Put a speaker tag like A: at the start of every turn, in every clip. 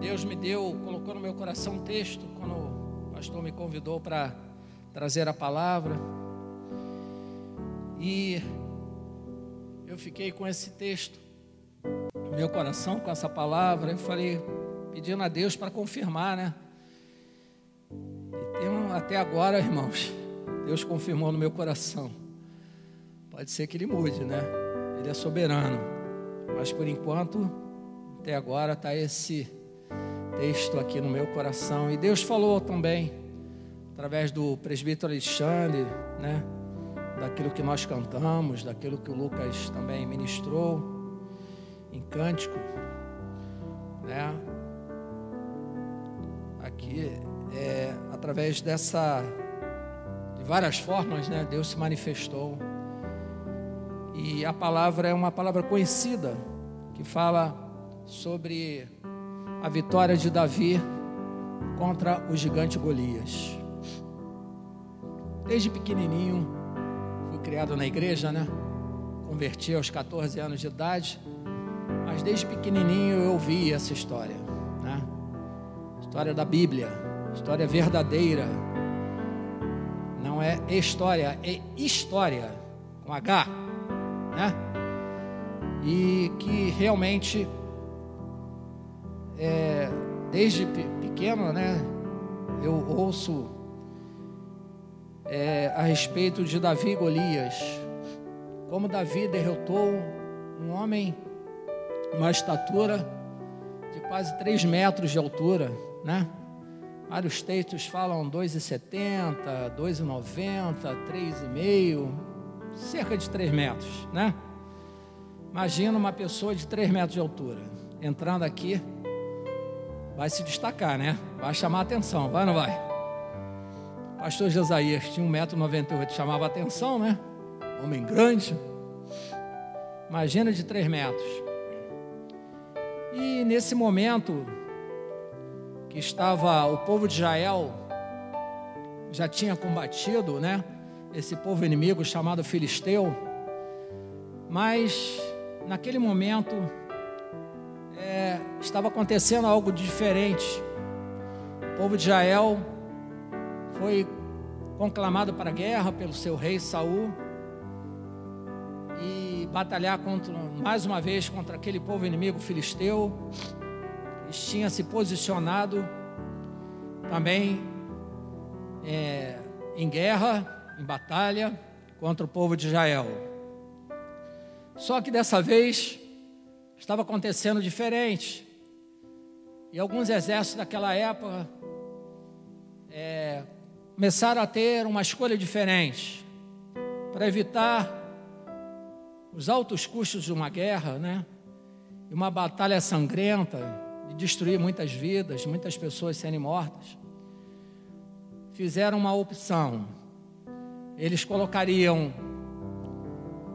A: Deus me deu, colocou no meu coração um texto quando o pastor me convidou para trazer a palavra. E eu fiquei com esse texto no meu coração, com essa palavra. Eu falei, pedindo a Deus para confirmar, né? E tem, até agora, irmãos, Deus confirmou no meu coração. Pode ser que ele mude, né? Ele é soberano. Mas por enquanto, até agora está esse texto aqui no meu coração. E Deus falou também, através do presbítero Alexandre, né? Daquilo que nós cantamos, daquilo que o Lucas também ministrou em cântico, né? Aqui, é, através dessa, de várias formas, né? Deus se manifestou. E a palavra é uma palavra conhecida, que fala sobre a vitória de Davi contra o gigante Golias. Desde pequenininho, fui criado na igreja, né? Converti aos 14 anos de idade, mas desde pequenininho eu ouvi essa história, né? História da Bíblia, história verdadeira. Não é história, é história com H, né? E que realmente é, desde pequeno, né, eu ouço é, a respeito de Davi e Golias, como Davi derrotou um homem, uma estatura de quase 3 metros de altura, né? Vários textos falam 2,70, 2,90, 3,5, cerca de 3 metros, né? Imagina uma pessoa de 3 metros de altura entrando aqui vai se destacar, né? Vai chamar atenção, vai ou não vai? Pastor Jesaías tinha 1,98m, chamava atenção, né? Homem grande. Imagina de 3 metros. E nesse momento que estava o povo de Israel já tinha combatido, né? Esse povo inimigo chamado Filisteu. Mas naquele momento estava acontecendo algo diferente. O povo de Israel foi conclamado para a guerra pelo seu rei Saul e batalhar contra, mais uma vez contra aquele povo inimigo filisteu. Eles tinham se posicionado também é, em guerra, em batalha contra o povo de Israel. Só que dessa vez estava acontecendo diferente. E alguns exércitos daquela época é, começaram a ter uma escolha diferente para evitar os altos custos de uma guerra, né? E uma batalha sangrenta de destruir muitas vidas, muitas pessoas serem mortas. Fizeram uma opção. Eles colocariam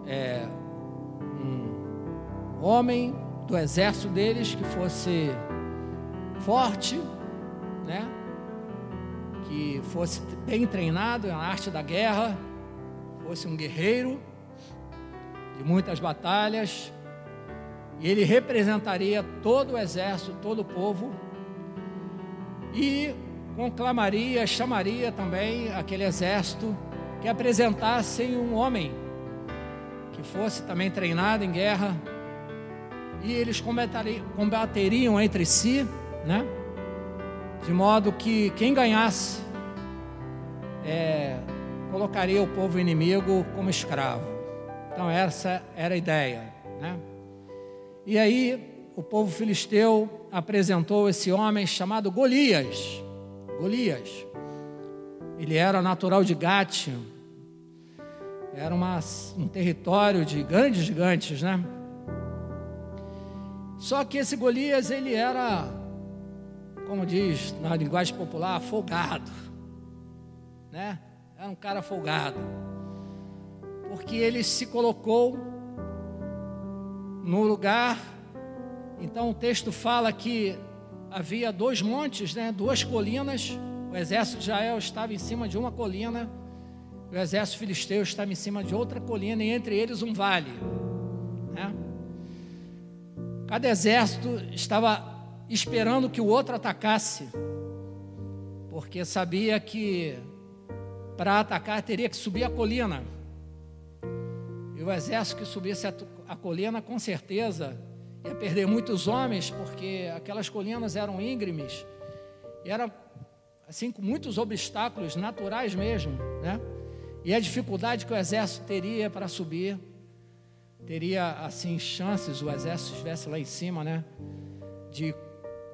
A: é, homem do exército deles que fosse forte, né? Que fosse bem treinado na arte da guerra, fosse um guerreiro de muitas batalhas, e ele representaria todo o exército, todo o povo, e conclamaria, chamaria também aquele exército que apresentasse um homem que fosse também treinado em guerra, e eles combateriam entre si, né? De modo que quem ganhasse é, colocaria o povo inimigo como escravo. Então essa era a ideia, né? E aí o povo filisteu apresentou esse homem chamado Golias. Golias. Ele era natural de Gate. Era uma, um território de grandes gigantes, né? Só que esse Golias, ele era, como diz na linguagem popular, folgado. Né? Era um cara folgado. Porque ele se colocou no lugar. Então o texto fala que havia dois montes, né? duas colinas. O exército de Israel estava em cima de uma colina. O exército filisteu estava em cima de outra colina. E entre eles um vale. Né? Cada exército estava esperando que o outro atacasse, porque sabia que para atacar teria que subir a colina. E o exército que subisse a, colina, com certeza, ia perder muitos homens, porque aquelas colinas eram íngremes, e era assim com muitos obstáculos naturais mesmo, né? E a dificuldade que o exército teria para subir, teria assim chances, o exército estivesse lá em cima, né, de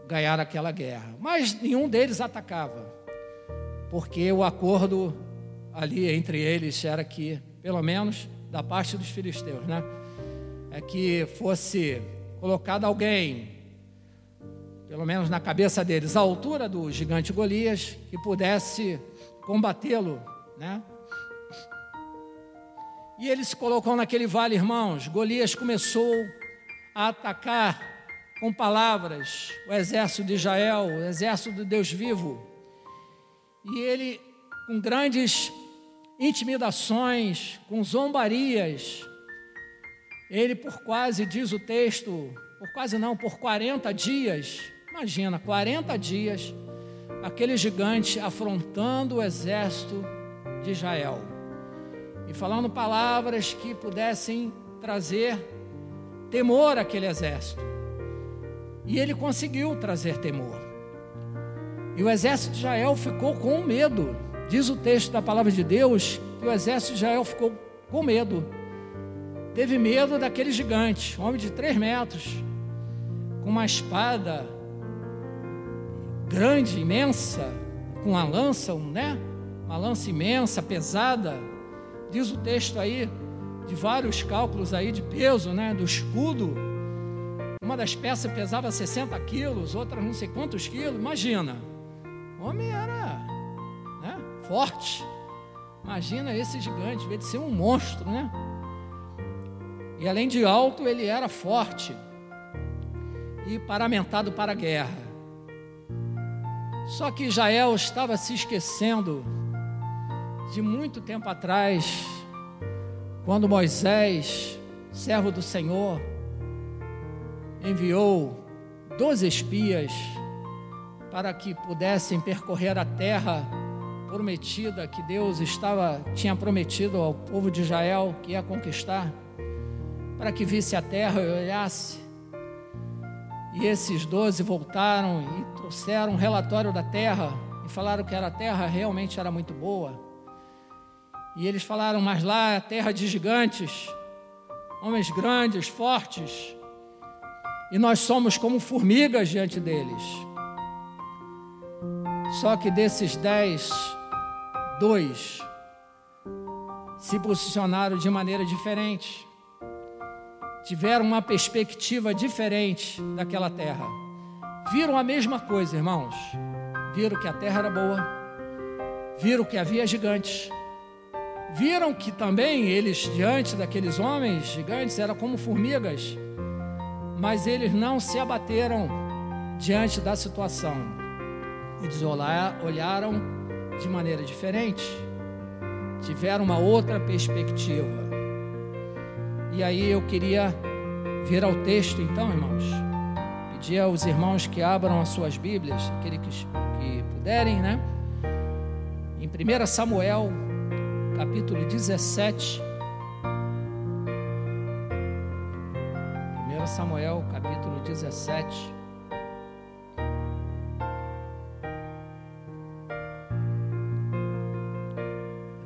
A: ganhar aquela guerra. Mas nenhum deles atacava, porque o acordo ali entre eles era que, pelo menos da parte dos filisteus, né, é que fosse colocado alguém, pelo menos na cabeça deles, à altura do gigante Golias, que pudesse combatê-lo, né? E ele se colocou naquele vale, irmãos. Golias começou a atacar com palavras o exército de Israel, o exército de Deus vivo. E ele, com grandes intimidações, com zombarias, ele por quase, diz o texto, por quase não, por 40 dias, imagina, 40 dias, aquele gigante afrontando o exército de Israel e falando palavras que pudessem trazer temor àquele exército. E ele conseguiu trazer temor. E o exército de Israel ficou com medo. Diz o texto da palavra de Deus que o exército de Israel ficou com medo teve medo daquele gigante, homem de três metros, com uma espada grande, imensa, com uma lança, né? Uma lança imensa, pesada. Diz o texto aí de vários cálculos aí de peso, né? Do escudo. Uma das peças pesava 60 quilos, outra não sei quantos quilos. Imagina, o homem era né? forte. Imagina esse gigante, em vez de ser um monstro, né? E além de alto, ele era forte e paramentado para a guerra. Só que Israel estava se esquecendo de muito tempo atrás, quando Moisés, servo do Senhor, enviou doze espias para que pudessem percorrer a terra prometida que Deus estava tinha prometido ao povo de Israel que ia conquistar para que visse a terra e olhasse. E esses doze voltaram e trouxeram um relatório da terra e falaram que a terra realmente era muito boa. E eles falaram, mas lá é terra de gigantes, homens grandes, fortes, e nós somos como formigas diante deles. Só que desses dez, dois se posicionaram de maneira diferente tiveram uma perspectiva diferente daquela terra. Viram a mesma coisa, irmãos. Viram que a terra era boa. Viram que havia gigantes. Viram que também eles, diante daqueles homens gigantes, eram como formigas. Mas eles não se abateram diante da situação. Eles olharam de maneira diferente. Tiveram uma outra perspectiva. E aí eu queria vir ao texto, então, irmãos. Pedir aos irmãos que abram as suas Bíblias, aqueles que, que puderem, né? Em 1 Samuel, capítulo 17. 1 Samuel, capítulo 17.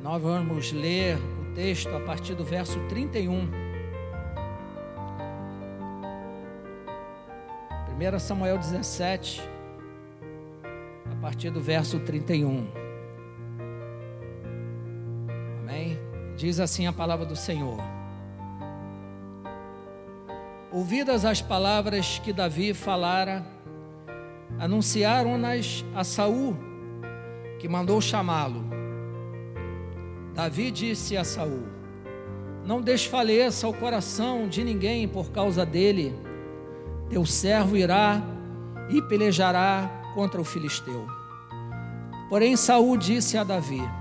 A: Nós vamos ler o texto a partir do verso 31. 1 Samuel 17, a partir do verso 31. Diz assim a palavra do Senhor. Ouvidas as palavras que Davi falara, anunciaram-nas a Saul, que mandou chamá-lo. Davi disse a Saul: Não desfaleça o coração de ninguém por causa dele teu servo irá e pelejará contra o filisteu. Porém Saul disse a Davi: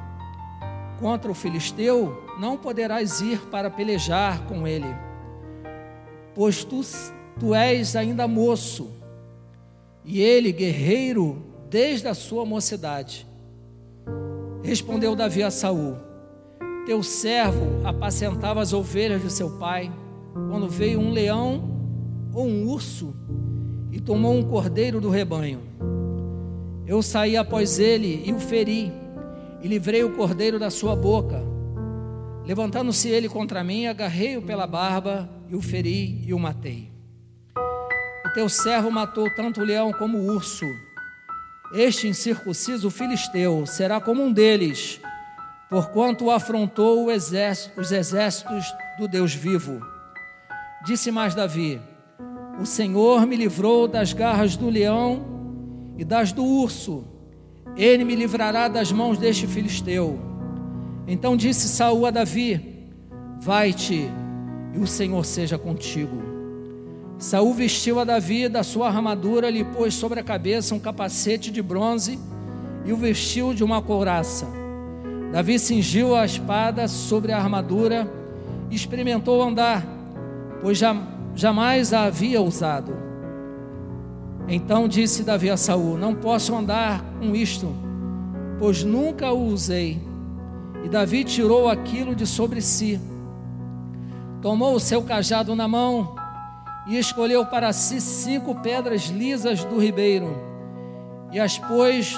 A: Contra o filisteu não poderás ir para pelejar com ele, pois tu, tu és ainda moço, e ele guerreiro desde a sua mocidade. Respondeu Davi a Saul: Teu servo apacentava as ovelhas de seu pai, quando veio um leão ou um urso e tomou um cordeiro do rebanho. Eu saí após ele e o feri, e livrei o cordeiro da sua boca. Levantando-se ele contra mim, agarrei-o pela barba e o feri e o matei. O teu servo matou tanto o leão como o urso. Este incircunciso filisteu será como um deles, porquanto afrontou exército, os exércitos do Deus vivo. Disse mais Davi: O Senhor me livrou das garras do leão e das do urso. Ele me livrará das mãos deste filisteu. Então disse Saul a Davi: Vai-te, e o Senhor seja contigo. Saul vestiu a Davi da sua armadura, lhe pôs sobre a cabeça um capacete de bronze e o vestiu de uma couraça. Davi cingiu a espada sobre a armadura e experimentou andar, pois jamais a havia usado. Então disse Davi a Saul: Não posso andar com isto, pois nunca o usei. E Davi tirou aquilo de sobre si, tomou o seu cajado na mão e escolheu para si cinco pedras lisas do ribeiro e as pôs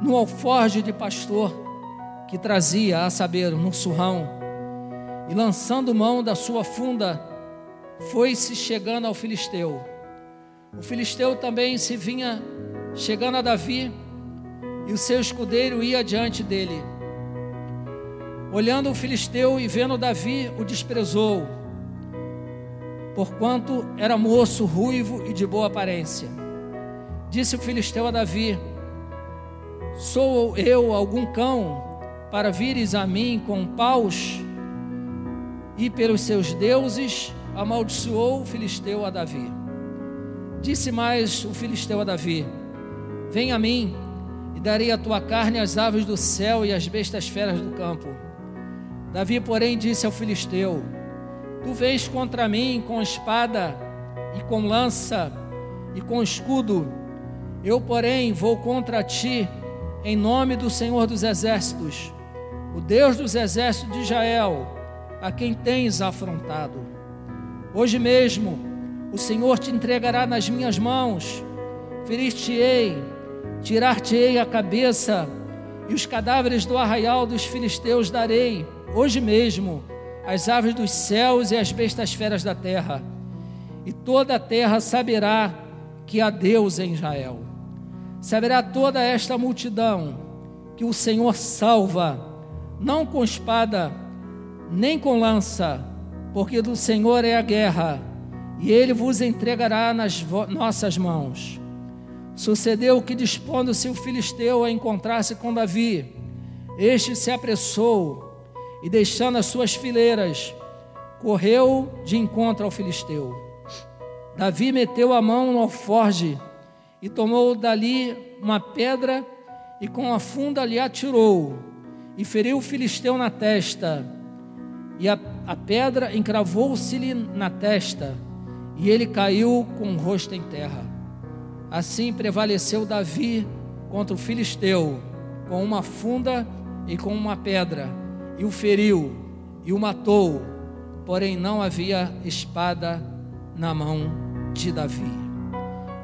A: no alforje de pastor que trazia, a saber, no surrão. E lançando mão da sua funda, foi-se chegando ao filisteu. O filisteu também se vinha chegando a Davi, e o seu escudeiro ia diante dele. Olhando o filisteu e vendo Davi, o desprezou, porquanto era moço, ruivo e de boa aparência. Disse o filisteu a Davi: Sou eu algum cão para vires a mim com paus? E pelos seus deuses amaldiçoou o filisteu a Davi. Disse mais o filisteu a Davi: Vem a mim, e darei a tua carne às aves do céu e às bestas feras do campo. Davi, porém, disse ao filisteu: Tu vens contra mim com espada e com lança e com escudo. Eu, porém, vou contra ti em nome do Senhor dos Exércitos, o Deus dos exércitos de Israel, a quem tens afrontado. Hoje mesmo o Senhor te entregará nas minhas mãos, ferir-te-ei, tirar-te-ei a cabeça, e os cadáveres do arraial dos filisteus darei hoje mesmo as aves dos céus e as bestas feras da terra, e toda a terra saberá que há Deus em Israel. Saberá toda esta multidão que o Senhor salva, não com espada, nem com lança, porque do Senhor é a guerra, e ele vos entregará nas nossas mãos. Sucedeu que, dispondo-se o filisteu a encontrar-se com Davi, este se apressou e deixando as suas fileiras, correu de encontro ao filisteu. Davi meteu a mão no alforge e tomou dali uma pedra e com a funda lhe atirou e feriu o filisteu na testa. E a, a pedra encravou-se-lhe na testa e ele caiu com o rosto em terra. Assim prevaleceu Davi contra o filisteu com uma funda e com uma pedra e o feriu e o matou, porém não havia espada na mão de Davi.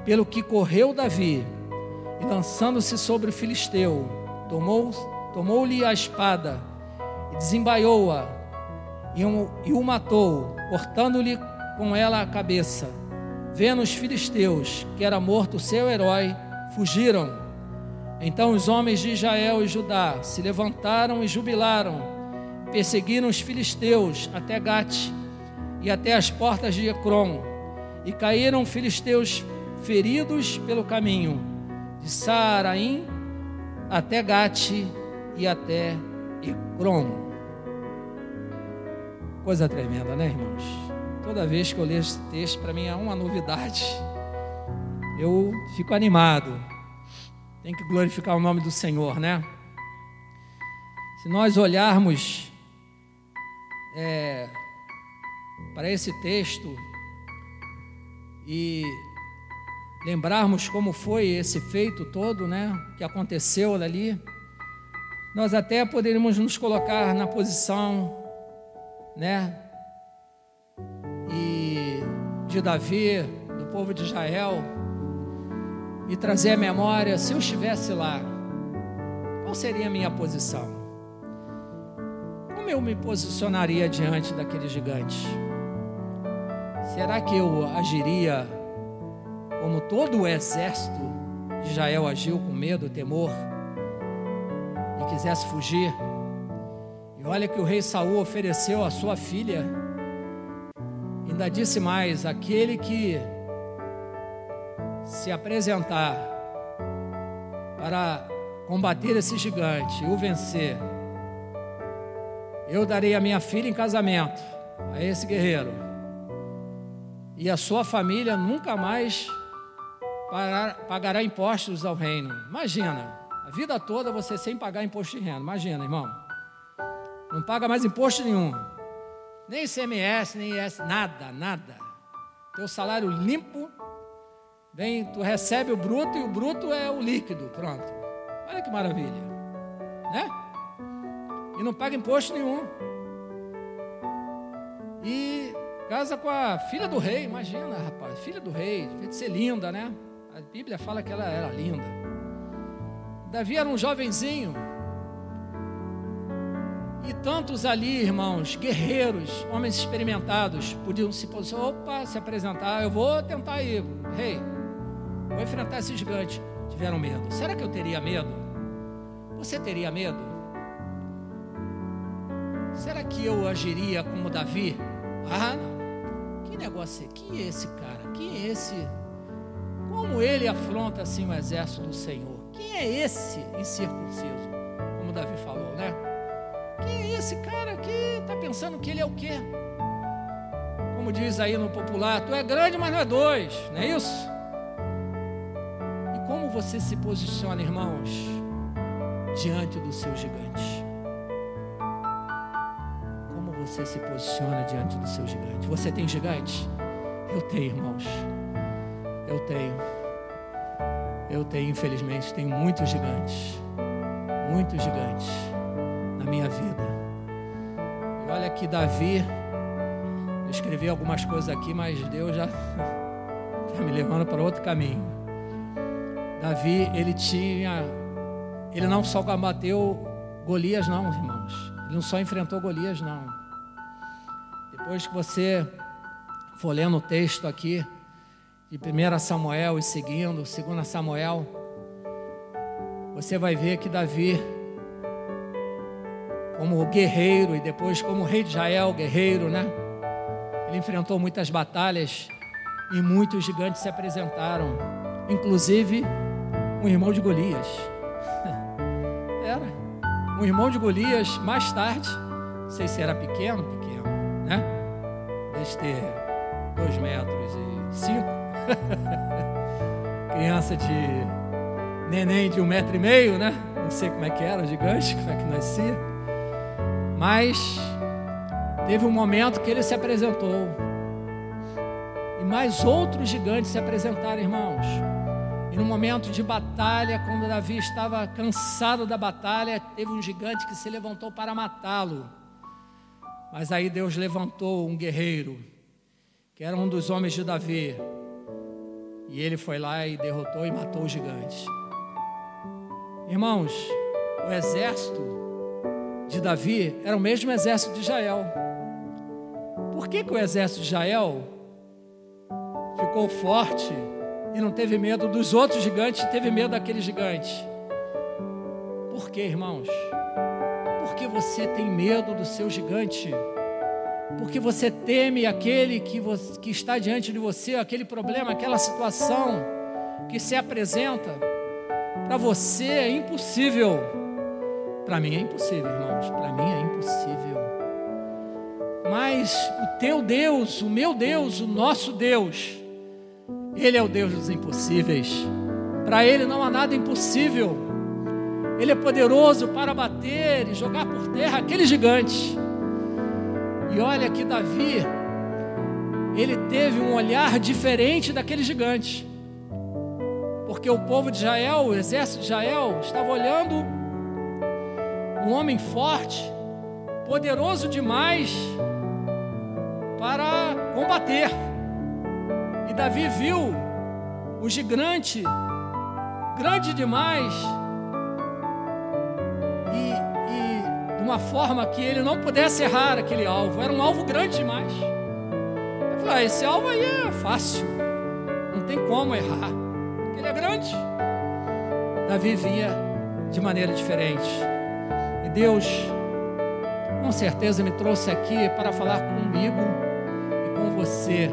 A: Pelo que correu Davi e lançando-se sobre o filisteu, tomou tomou-lhe a espada e desembaiou-a e, um, e o matou, cortando-lhe com ela a cabeça. Vendo os filisteus que era morto seu herói, fugiram. Então os homens de Israel e Judá se levantaram e jubilaram perseguiram os filisteus até Gate e até as portas de Ecrom, e caíram filisteus feridos pelo caminho, de Saaraim até Gate e até Ecrom. Coisa tremenda, né, irmãos? Toda vez que eu leio esse texto, para mim é uma novidade. Eu fico animado. Tem que glorificar o nome do Senhor, né? Se nós olharmos é, para esse texto e lembrarmos como foi esse feito todo, né, que aconteceu ali, nós até poderíamos nos colocar na posição, né, de Davi, do povo de Israel, e trazer a memória, se eu estivesse lá, qual seria a minha posição? Como eu me posicionaria diante daquele gigante? Será que eu agiria como todo o exército de Israel agiu com medo, temor e quisesse fugir? E olha que o rei Saul ofereceu a sua filha. Ainda disse mais: aquele que se apresentar para combater esse gigante e o vencer, eu darei a minha filha em casamento a esse guerreiro, e a sua família nunca mais pagar, pagará impostos ao reino. Imagina, a vida toda você sem pagar imposto de renda. Imagina, irmão. Não paga mais imposto nenhum. Nem ICMS, nem IS, nada, nada. Teu salário limpo Vem, tu recebe o bruto e o bruto é o líquido, pronto. Olha que maravilha, né? E não paga imposto nenhum. E casa com a filha do rei, imagina, rapaz, filha do rei, devia ser linda, né? A Bíblia fala que ela era linda. Davi era um jovenzinho. E tantos ali, irmãos, guerreiros, homens experimentados, podiam se posicionar, opa, se apresentar, eu vou tentar ir, rei. Vou enfrentar esse gigante. Tiveram medo. Será que eu teria medo? Você teria medo? Será que eu agiria como Davi? Ah, não. Que negócio é? Quem é esse cara? Quem é esse? Como ele afronta assim o exército do Senhor? Quem é esse incircunciso? Como Davi falou, né? Quem é esse cara que está pensando que ele é o quê? Como diz aí no popular, tu é grande, mas não é dois, não é isso? você se posiciona, irmãos, diante do seu gigante? Como você se posiciona diante do seu gigante? Você tem gigante? Eu tenho, irmãos. Eu tenho. Eu tenho, infelizmente, tenho muitos gigantes. Muitos gigantes na minha vida. E olha que Davi, eu escrevi algumas coisas aqui, mas Deus já está me levando para outro caminho. Davi, ele tinha, ele não só combateu Golias, não, irmãos. Ele não só enfrentou Golias, não. Depois que você for lendo o texto aqui, de 1 Samuel e seguindo, 2 Samuel, você vai ver que Davi, como guerreiro e depois como rei de Israel, guerreiro, né? Ele enfrentou muitas batalhas e muitos gigantes se apresentaram, inclusive um irmão de Golias. Era. Um irmão de Golias, mais tarde, não sei se era pequeno, pequeno, né? Deve ter dois metros e cinco. Criança de neném de um metro e meio, né? Não sei como é que era, gigante, como é que nascia. Mas teve um momento que ele se apresentou. E mais outros gigantes se apresentaram, irmãos. E no momento de batalha, quando Davi estava cansado da batalha, teve um gigante que se levantou para matá-lo. Mas aí Deus levantou um guerreiro, que era um dos homens de Davi. E ele foi lá e derrotou e matou o gigante. Irmãos, o exército de Davi era o mesmo exército de Israel. Por que, que o exército de Israel ficou forte e não teve medo dos outros gigantes, teve medo daquele gigante. Por quê, irmãos? Porque você tem medo do seu gigante. Porque você teme aquele que, você, que está diante de você, aquele problema, aquela situação que se apresenta. Para você é impossível. Para mim é impossível, irmãos. Para mim é impossível. Mas o teu Deus, o meu Deus, o nosso Deus, ele é o Deus dos impossíveis. Para Ele não há nada impossível. Ele é poderoso para bater e jogar por terra aquele gigante. E olha que Davi, ele teve um olhar diferente daquele gigante. Porque o povo de Israel, o exército de Israel, estava olhando um homem forte, poderoso demais para combater. E Davi viu o gigante, grande demais, e, e de uma forma que ele não pudesse errar aquele alvo. Era um alvo grande demais. Eu falei: ah, esse alvo aí é fácil, não tem como errar. Ele é grande. Davi via de maneira diferente. Deus, com certeza, me trouxe aqui para falar comigo e com você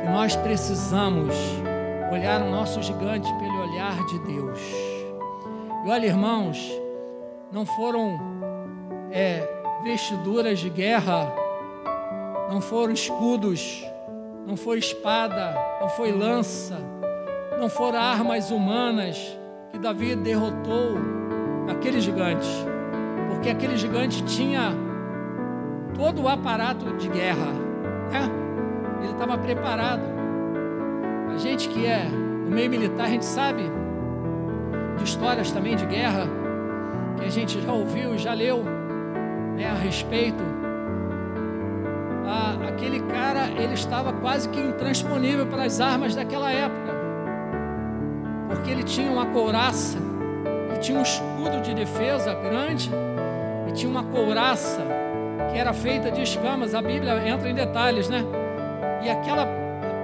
A: que nós precisamos olhar o nosso gigante pelo olhar de Deus. E olha, irmãos, não foram é, vestiduras de guerra, não foram escudos, não foi espada, não foi lança, não foram armas humanas que Davi derrotou aquele gigante, porque aquele gigante tinha todo o aparato de guerra, né? ele estava preparado. A gente que é no meio militar, a gente sabe de histórias também de guerra, que a gente já ouviu já leu né, a respeito. Ah, aquele cara, ele estava quase que intransponível para as armas daquela época, porque ele tinha uma couraça, ele tinha um escudo de defesa grande tinha uma couraça que era feita de escamas. A Bíblia entra em detalhes, né? E aquela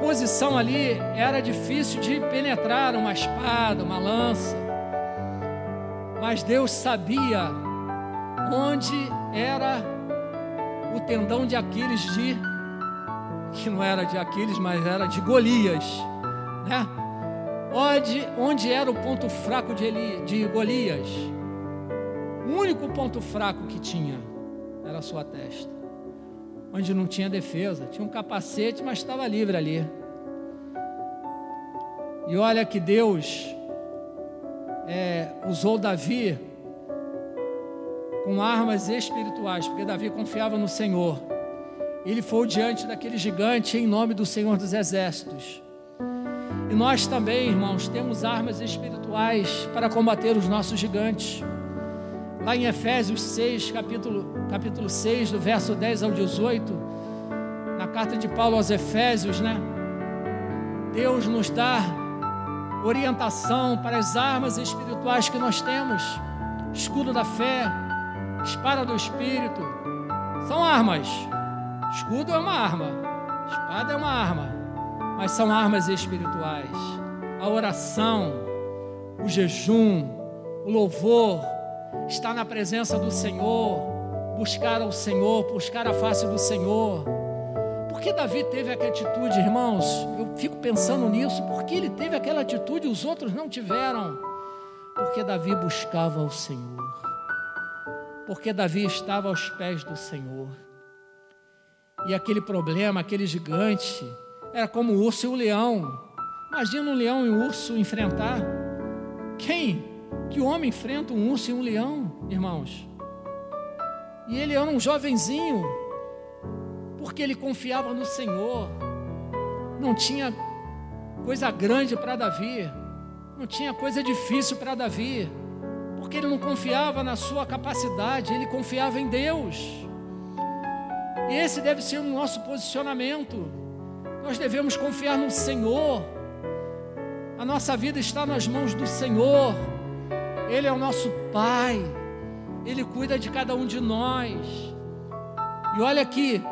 A: posição ali era difícil de penetrar uma espada, uma lança. Mas Deus sabia onde era o tendão de Aquiles de que não era de Aquiles, mas era de Golias, né? Onde, onde era o ponto fraco de, Eli, de Golias? Único ponto fraco que tinha era a sua testa onde não tinha defesa. Tinha um capacete, mas estava livre ali. E olha que Deus é, usou Davi com armas espirituais, porque Davi confiava no Senhor. Ele foi diante daquele gigante em nome do Senhor dos Exércitos. E nós também, irmãos, temos armas espirituais para combater os nossos gigantes. Lá em Efésios 6, capítulo, capítulo 6, do verso 10 ao 18, na carta de Paulo aos Efésios, né? Deus nos dá orientação para as armas espirituais que nós temos. Escudo da fé, espada do espírito, são armas. Escudo é uma arma, espada é uma arma, mas são armas espirituais. A oração, o jejum, o louvor, estar na presença do Senhor, buscar ao Senhor, buscar a face do Senhor. Por que Davi teve aquela atitude, irmãos? Eu fico pensando nisso. Por que ele teve aquela atitude e os outros não tiveram? Porque Davi buscava o Senhor. Porque Davi estava aos pés do Senhor. E aquele problema, aquele gigante, era como o urso e o leão. Imagina um leão e um urso enfrentar. Quem que o homem enfrenta um urso e um leão, irmãos. E ele era um jovenzinho, porque ele confiava no Senhor. Não tinha coisa grande para Davi, não tinha coisa difícil para Davi, porque ele não confiava na sua capacidade, ele confiava em Deus. E esse deve ser o nosso posicionamento. Nós devemos confiar no Senhor. A nossa vida está nas mãos do Senhor. Ele é o nosso Pai, Ele cuida de cada um de nós. E olha aqui,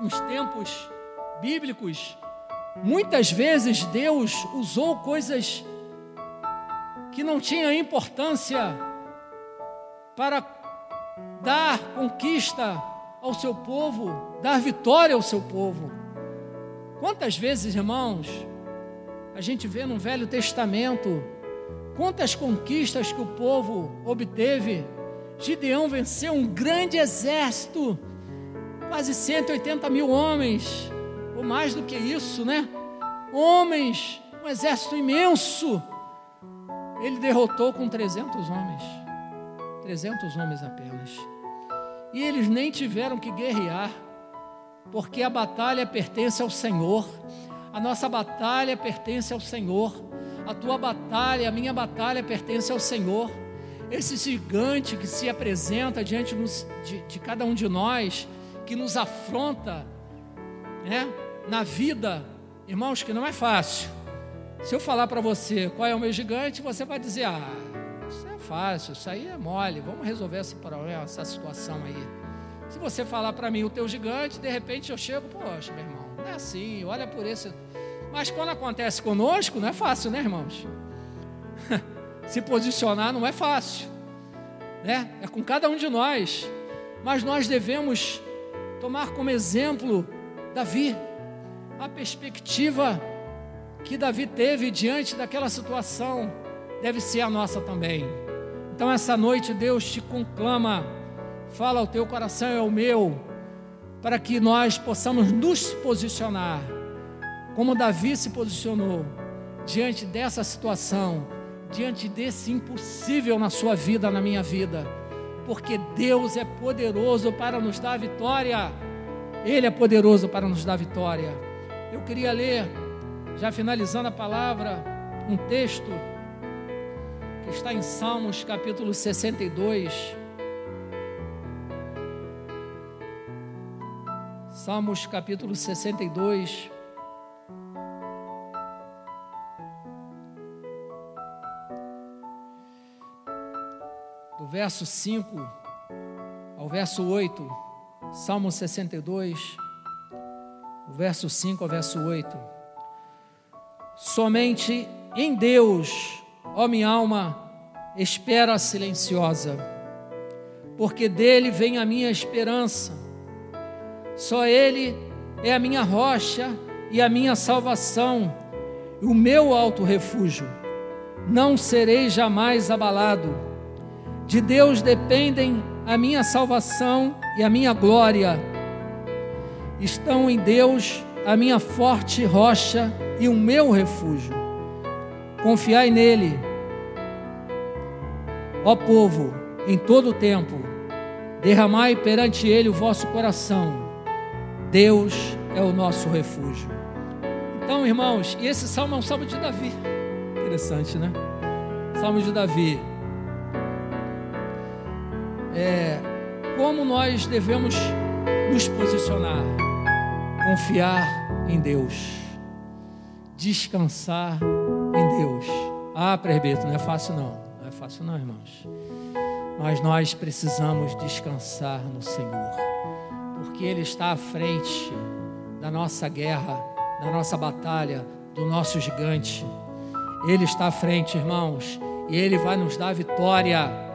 A: nos tempos bíblicos, muitas vezes Deus usou coisas que não tinham importância para dar conquista ao seu povo, dar vitória ao seu povo. Quantas vezes, irmãos, a gente vê no Velho Testamento Quantas conquistas que o povo obteve. Gideão venceu um grande exército, quase 180 mil homens, ou mais do que isso, né? Homens, um exército imenso. Ele derrotou com 300 homens, 300 homens apenas. E eles nem tiveram que guerrear, porque a batalha pertence ao Senhor. A nossa batalha pertence ao Senhor. A tua batalha, a minha batalha pertence ao Senhor. Esse gigante que se apresenta diante de, cada um de nós, que nos afronta, né, na vida, irmãos, que não é fácil. Se eu falar para você qual é o meu gigante, você vai dizer: Ah, isso é fácil, isso aí é mole, vamos resolver esse problema, essa situação aí. Se você falar para mim o teu gigante, de repente eu chego, poxa, meu irmão, não é assim, olha por esse. Mas quando acontece conosco, não é fácil, né, irmãos? Se posicionar não é fácil, né? É com cada um de nós. Mas nós devemos tomar como exemplo Davi, a perspectiva que Davi teve diante daquela situação deve ser a nossa também. Então, essa noite, Deus te conclama, fala ao teu coração e ao meu, para que nós possamos nos posicionar, como Davi se posicionou diante dessa situação, diante desse impossível na sua vida, na minha vida, porque Deus é poderoso para nos dar vitória. Ele é poderoso para nos dar vitória. Eu queria ler, já finalizando a palavra, um texto que está em Salmos capítulo 62. Salmos capítulo 62. Verso 5 ao verso 8, Salmo 62, do verso 5 ao verso 8. Somente em Deus Ó minha alma, espera silenciosa, porque dele vem a minha esperança. Só ele é a minha rocha e a minha salvação, o meu alto refúgio. Não serei jamais abalado. De Deus dependem a minha salvação e a minha glória. Estão em Deus a minha forte rocha e o meu refúgio. Confiai nele Ó povo, em todo o tempo, derramai perante Ele o vosso coração. Deus é o nosso refúgio. Então, irmãos, e esse salmo é um salmo de Davi. Interessante, né? Salmo de Davi. É, como nós devemos nos posicionar? Confiar em Deus, descansar em Deus. Ah, presbítero, não é fácil não fácil, não, irmãos. Mas nós precisamos descansar no Senhor, porque Ele está à frente da nossa guerra, da nossa batalha, do nosso gigante. Ele está à frente, irmãos, e Ele vai nos dar vitória.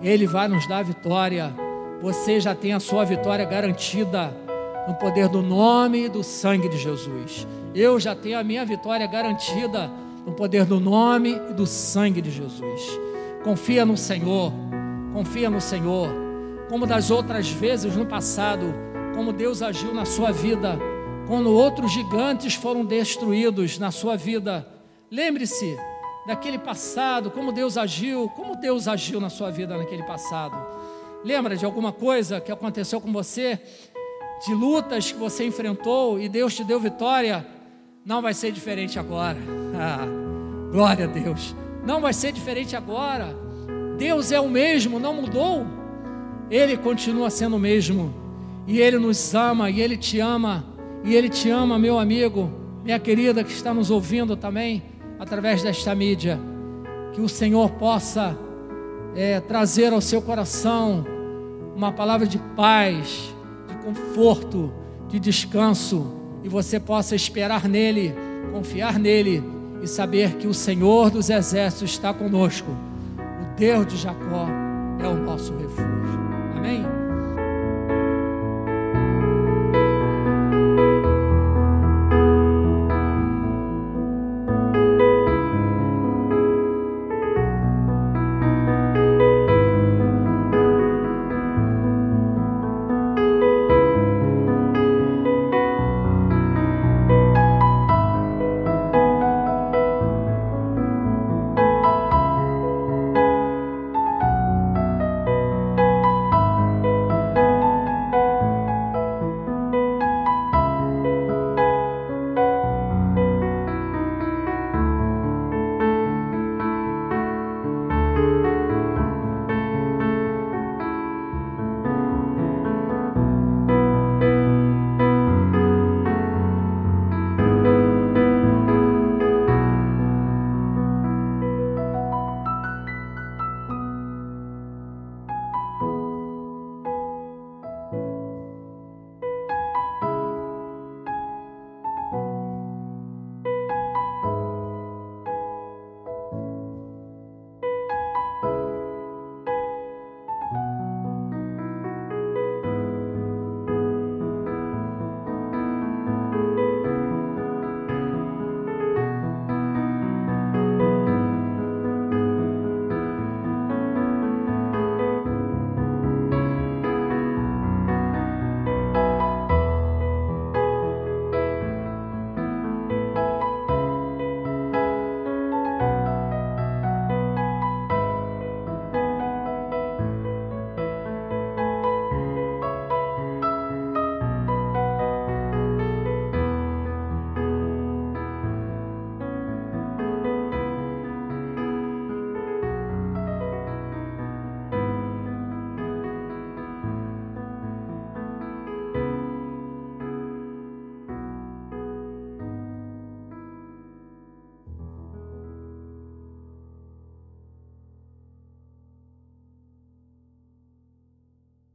A: Ele vai nos dar vitória. Você já tem a sua vitória garantida no poder do nome e do sangue de Jesus. Eu já tenho a minha vitória garantida no poder do nome e do sangue de Jesus. Confia no Senhor, confia no Senhor. Como das outras vezes no passado, como Deus agiu na sua vida, quando outros gigantes foram destruídos na sua vida. Lembre-se daquele passado, como Deus agiu, como Deus agiu na sua vida naquele passado. Lembra de alguma coisa que aconteceu com você, de lutas que você enfrentou e Deus te deu vitória? Não vai ser diferente agora. Ah, glória a Deus não vai ser diferente agora. Deus é o mesmo, não mudou. Ele continua sendo o mesmo. E Ele nos ama, e Ele te ama, e Ele te ama, meu amigo, minha querida que está nos ouvindo também, através desta mídia. Que o Senhor possa é, trazer ao seu coração uma palavra de paz, de conforto, de descanso, e você possa esperar nele, confiar nele e saber que o Senhor dos Exércitos está conosco. O Deus de Jacó é o nosso refúgio. Amém?